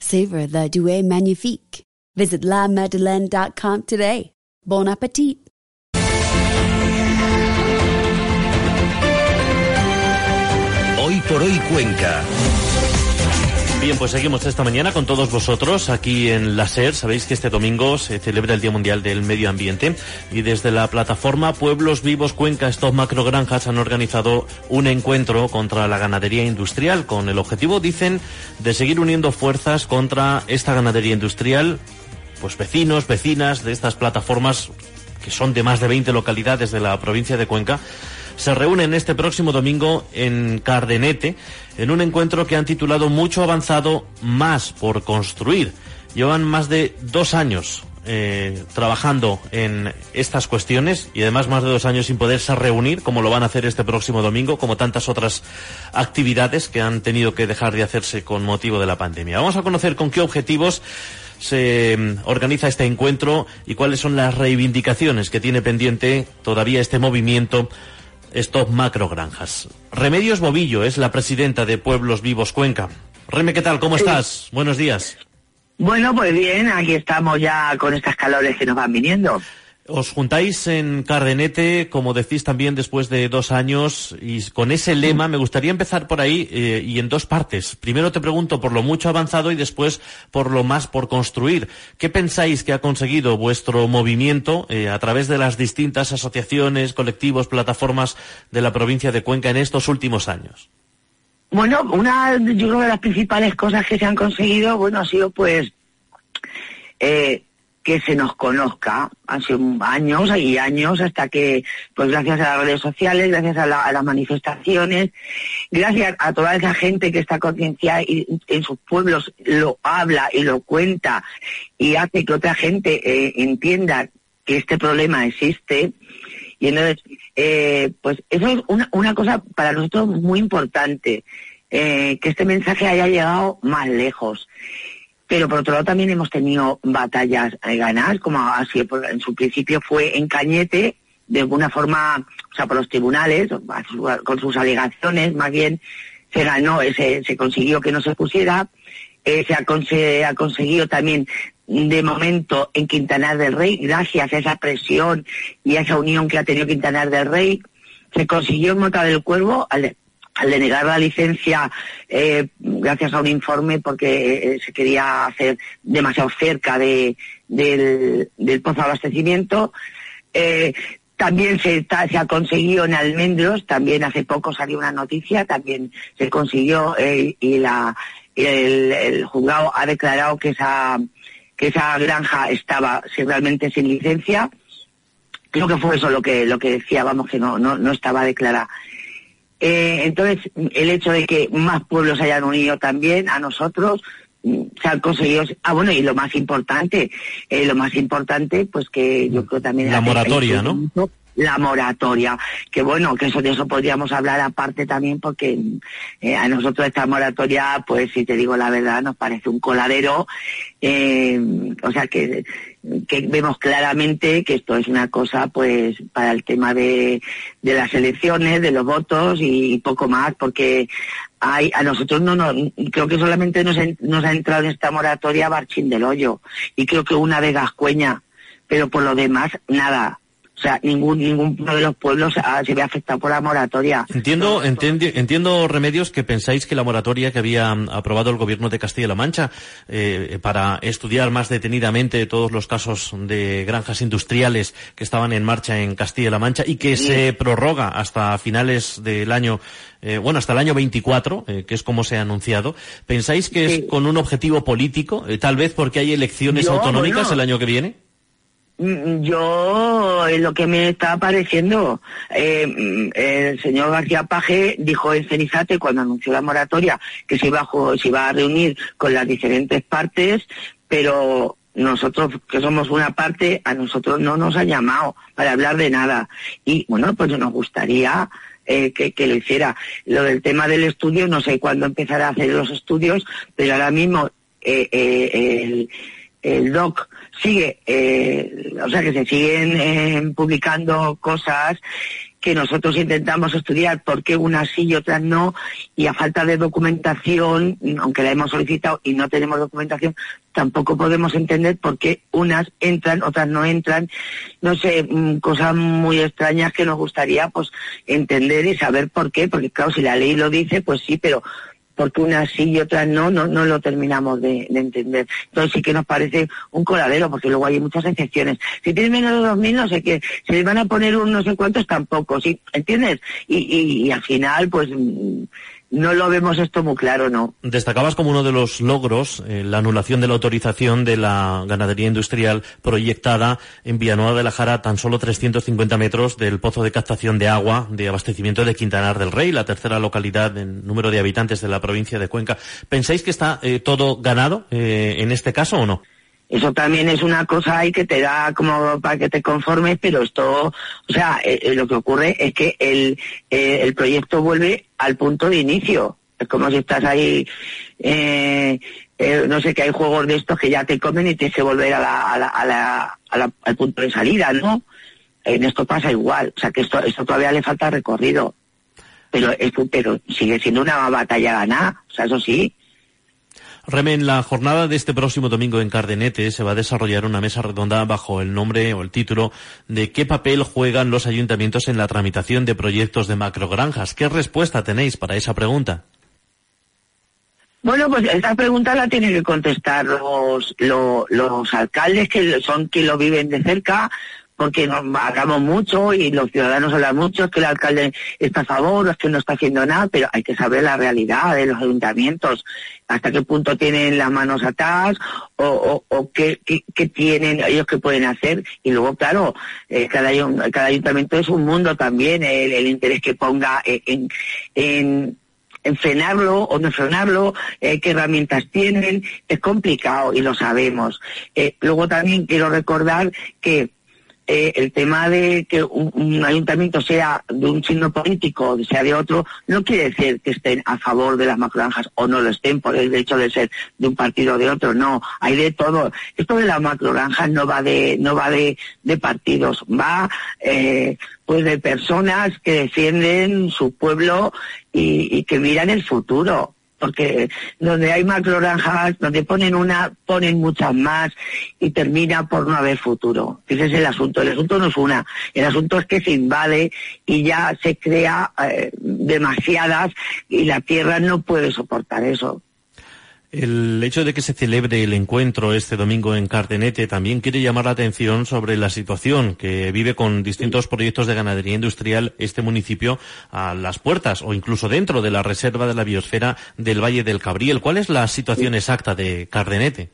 Savor the Douai Magnifique. Visit lamadeleine.com today. Bon appetit! Hoy por hoy Cuenca. Bien, pues seguimos esta mañana con todos vosotros aquí en la SER. Sabéis que este domingo se celebra el Día Mundial del Medio Ambiente y desde la plataforma Pueblos Vivos Cuenca, estos macrogranjas han organizado un encuentro contra la ganadería industrial con el objetivo, dicen, de seguir uniendo fuerzas contra esta ganadería industrial. Pues vecinos, vecinas de estas plataformas que son de más de 20 localidades de la provincia de Cuenca se reúnen este próximo domingo en Cardenete en un encuentro que han titulado Mucho avanzado, más por construir. Llevan más de dos años eh, trabajando en estas cuestiones y además más de dos años sin poderse reunir, como lo van a hacer este próximo domingo, como tantas otras actividades que han tenido que dejar de hacerse con motivo de la pandemia. Vamos a conocer con qué objetivos se mm, organiza este encuentro y cuáles son las reivindicaciones que tiene pendiente todavía este movimiento Stop Macrogranjas. Remedios Bobillo es la presidenta de Pueblos Vivos Cuenca. Reme, ¿qué tal? ¿Cómo estás? Buenos días. Bueno, pues bien, aquí estamos ya con estas calores que nos van viniendo. Os juntáis en Cardenete, como decís también, después de dos años, y con ese lema me gustaría empezar por ahí eh, y en dos partes. Primero te pregunto por lo mucho avanzado y después por lo más por construir. ¿Qué pensáis que ha conseguido vuestro movimiento eh, a través de las distintas asociaciones, colectivos, plataformas de la provincia de Cuenca en estos últimos años? Bueno, una, yo creo que las principales cosas que se han conseguido, bueno, ha sido pues eh, que se nos conozca. Sido años y años hasta que, pues gracias a las redes sociales, gracias a, las manifestaciones, gracias a toda esa gente que está concienciada y en sus pueblos lo habla y lo cuenta y hace que otra gente eh, entienda que este problema existe. Y entonces, eh, pues eso es una, una cosa para nosotros muy importante, eh, que este mensaje haya llegado más lejos pero por otro lado también hemos tenido batallas ganadas, como así en su principio fue en Cañete, de alguna forma, o sea, por los tribunales, con sus alegaciones, más bien se ganó, se, se consiguió que no se pusiera, eh, se, ha, ha conseguido también de momento en Quintanar del Rey, gracias a esa presión y a esa unión que ha tenido Quintanar del Rey, se consiguió en Mota del Cuervo, al, al denegar la licencia eh, gracias a un informe porque eh, se quería hacer demasiado cerca de, del, pozo de abastecimiento. Eh, también se, se, ha conseguido en Almendros, también hace poco salió una noticia, también se consiguió y la, el, el, juzgado ha declarado que esa, que esa granja estaba realmente sin licencia. Creo que fue eso lo que, lo que decía, vamos, que no, no, no estaba declarada. Eh, entonces, el hecho de que más pueblos hayan unido también a nosotros, mm, se han conseguido. Ah, bueno, y lo más importante, eh, lo más importante, pues que yo creo también. La moratoria, ¿no? La moratoria, que bueno, que eso de eso podríamos hablar aparte también porque eh, a nosotros esta moratoria, pues si te digo la verdad, nos parece un coladero, eh, o sea que, que vemos claramente que esto es una cosa pues para el tema de, de las elecciones, de los votos y, poco más, porque hay, a nosotros no, no creo que solamente nos, nos ha entrado en esta moratoria Barchín del Hoyo y creo que una de Gascueña, pero por lo demás nada O sea, ningún ninguno de los pueblos se ve afectado por la moratoria. Entiendo, entiendo, Remedios, que pensáis que la moratoria que había mm, aprobado el gobierno de Castilla-La Mancha eh, para estudiar más detenidamente todos los casos de granjas industriales que estaban en marcha en Castilla-La Mancha y que se prorroga hasta finales del año, eh, bueno, hasta el año 24, eh, que es como se ha anunciado, ¿pensáis que es con un objetivo político, tal vez porque hay elecciones autonómicas el año que viene? Mm, yo, lo que me está pareciendo, eh, mm, el señor García Paje dijo en Cenizate cuando anunció la moratoria que se iba, a, se iba a reunir con las diferentes partes, pero nosotros que somos una parte, a nosotros no nos ha llamado para hablar de nada. Y bueno, pues nos gustaría eh, que, que, lo hiciera. Lo del tema del estudio, no sé cuándo empezará a hacer los estudios, pero ahora mismo eh, eh, el, el DOC sigue, eh, o sea que se siguen eh, publicando cosas que nosotros intentamos estudiar por qué unas sí y otras no, y a falta de documentación, aunque la hemos solicitado y no tenemos documentación, tampoco podemos entender por qué unas entran, otras no entran. No sé, mm, cosas muy extrañas que nos gustaría pues entender y saber por qué, porque claro, si la ley lo dice, pues sí, pero porque unas sí y otras no, no, no lo terminamos de, entender. Entonces sí que nos parece un coladero, porque luego hay muchas excepciones. Si tienes menos de 2.000, no sé qué, se les van a poner un no sé cuántos tampoco, ¿sí? ¿Entiendes? Y, y, y al final, pues no lo vemos esto muy claro, ¿no? Destacabas como uno de los logros eh, la anulación de la autorización de la ganadería industrial proyectada en Villanueva de la Jara, tan solo 350 metros del pozo de captación de agua de abastecimiento de Quintanar del Rey, la tercera localidad en número de habitantes de la provincia de Cuenca. ¿Pensáis que está eh, todo ganado eh, en este caso o no? Eso también es una cosa ahí que te da como para que te conformes, pero esto, o sea, eh, eh, lo que ocurre es que el, eh, el proyecto vuelve al punto de inicio. Es como si estás ahí, no sé, que hay juegos de estos que ya te comen y te hace volver a la, a la, a la, al punto de salida, ¿no? En esto pasa igual, o sea que esto, esto todavía le falta recorrido. Pero, pero sigue siendo una batalla ganada, o sea, eso sí. Reme, la jornada de este próximo domingo en Cardenete se va a desarrollar una mesa redonda bajo el nombre o el título de ¿Qué papel juegan los ayuntamientos en la tramitación de proyectos de macrogranjas? ¿Qué respuesta tenéis para esa pregunta? Bueno, pues esa pregunta la tienen que contestar los, los, los alcaldes que son que lo viven de cerca, porque nos hablamos mucho y los ciudadanos hablan mucho, es que el alcalde está a favor, es que no está haciendo nada, pero hay que saber la realidad de los ayuntamientos, hasta qué punto tienen las manos atadas o, qué, tienen ellos que pueden hacer. Y luego, claro, eh, cada, ayuntamiento es un mundo también, el, interés que ponga en, en en frenarlo o no frenarlo, eh, qué herramientas tienen, es complicado y lo sabemos. Eh, luego también quiero recordar que eh, el tema de que un, ayuntamiento sea de un signo político o sea de otro, no quiere decir que estén a favor de las macroranjas o no lo estén por el hecho de ser de un partido o de otro, no, hay de todo. Esto de las macroranjas no va de, no va de, de partidos, va eh, pues de personas que defienden su pueblo y, y que miran el futuro porque donde hay macrogranjas, donde ponen una, ponen muchas más y termina por no haber futuro. Ese es el asunto. El asunto no es una, el asunto es que se invade y ya se crea eh, demasiadas y la tierra no puede soportar eso. El hecho de que se celebre el encuentro este domingo en Cardenete también quiere llamar la atención sobre la situación que vive con distintos proyectos de ganadería industrial este municipio a las puertas o incluso dentro de la reserva de la biosfera del Valle del Cabriel. ¿Cuál es la situación exacta de Cardenete?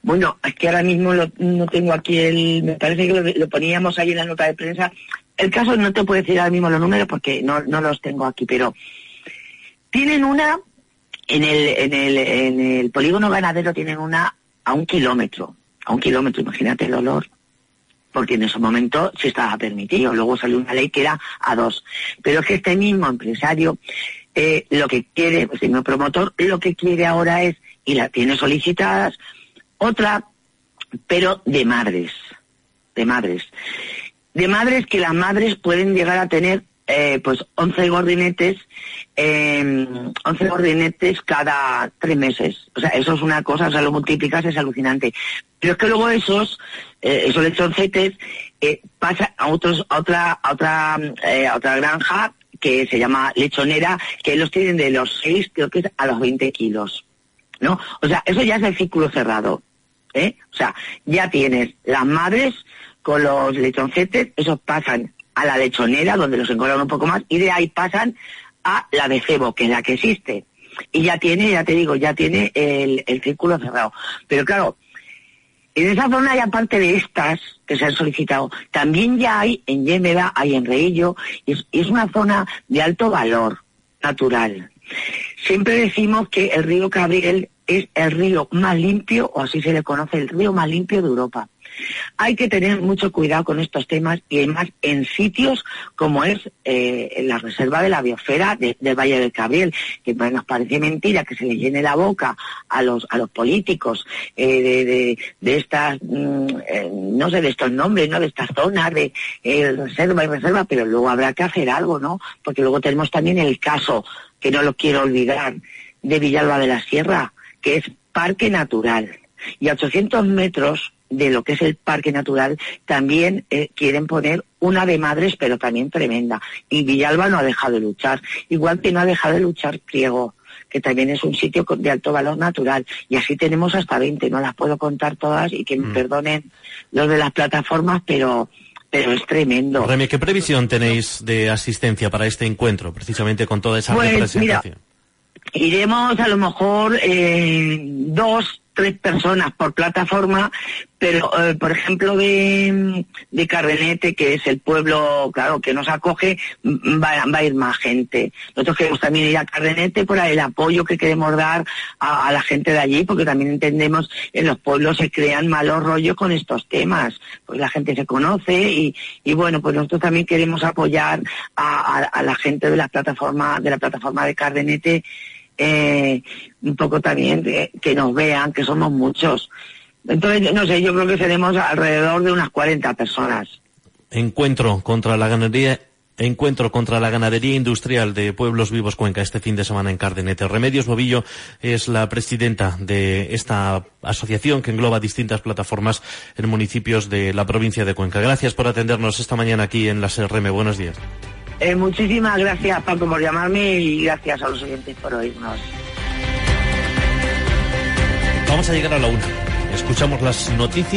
Bueno, es que ahora mismo no tengo aquí el, me parece que lo, poníamos ahí en la nota de prensa. El caso no te puedo decir ahora mismo los números porque no, no los tengo aquí, pero tienen una en el, en el, en el polígono ganadero tienen una a un kilómetro, a un kilómetro, imagínate el olor, porque en ese momento sí estaba permitido, luego salió una ley que era a dos. Pero es que este mismo empresario, eh, lo que quiere, el mismo promotor, lo que quiere ahora es, y la tiene solicitadas, otra, pero de madres, de madres. De madres que las madres pueden llegar a tener eh, pues 11 gordinetes, eh, 11 gordinetes cada tres meses. O sea, eso es una cosa, o sea, lo multiplicas, es alucinante. Pero es que luego esos, eh, esos lechoncetes, eh, pasan a otros, a otra, a otra, eh, a otra granja que se llama lechonera, que los tienen de los 6, creo que es a los 20 kilos. ¿No? O sea, eso ya es el círculo cerrado. ¿eh? O sea, ya tienes las madres con los lechoncetes, esos pasan a la lechonera, donde los engordan un poco más, y de ahí pasan a la de cebo, que es la que existe. Y ya tiene, ya te digo, ya tiene el, el círculo cerrado. Pero claro, en esa zona, y aparte de estas que se han solicitado, también ya hay en Yémeda, hay en Reillo, y es, es una zona de alto valor natural. Siempre decimos que el río Cabriel es el río más limpio, o así se le conoce, el río más limpio de Europa. Hay que tener mucho cuidado con estos temas y además en sitios como es eh, la reserva de la biosfera de, del Valle del Cabriel, que nos parece mentira que se le llene la boca a los a los políticos eh, de, de, de, estas, mm, eh, no sé, de estos nombres, ¿no? De estas zonas de eh, reserva y reserva, pero luego habrá que hacer algo, ¿no? Porque luego tenemos también el caso, que no lo quiero olvidar, de Villalba de la Sierra, que es parque natural. Y a 800 metros de lo que es el parque natural, también eh, quieren poner una de madres, pero también tremenda. Y Villalba no ha dejado de luchar, igual que no ha dejado de luchar Priego, que también es un sitio de alto valor natural. Y así tenemos hasta 20, no las puedo contar todas y que me Mm. perdonen los de las plataformas, pero pero es tremendo. Remy, ¿qué previsión tenéis de asistencia para este encuentro, precisamente con toda esa Pues, representación? Iremos a lo mejor eh, dos, tres personas por plataforma, pero eh, por ejemplo de, de Cardenete, que es el pueblo, claro, que nos acoge, mm, va, va a ir más gente. Nosotros queremos también ir a Cardenete por el apoyo que queremos dar a, la gente de allí, porque también entendemos en los pueblos se crean malos rollos con estos temas, pues la gente se conoce y, y bueno, pues nosotros también queremos apoyar a, a la gente de la plataforma, de la plataforma de Cardenete, eh, un poco también de- que nos vean, que somos muchos. Entonces, no sé, yo creo que seremos alrededor de unas 40 personas. Encuentro contra la ganadería. Encuentro contra la ganadería industrial de Pueblos Vivos Cuenca este fin de semana en Cardenete. Remedios Bobillo es la presidenta de esta asociación que engloba distintas plataformas en municipios de la provincia de Cuenca. Gracias por atendernos esta mañana aquí en la SRM. Buenos días. Eh, muchísimas gracias, Paco, por llamarme y gracias a los oyentes por oírnos. Vamos a llegar a la una. Escuchamos las noticias.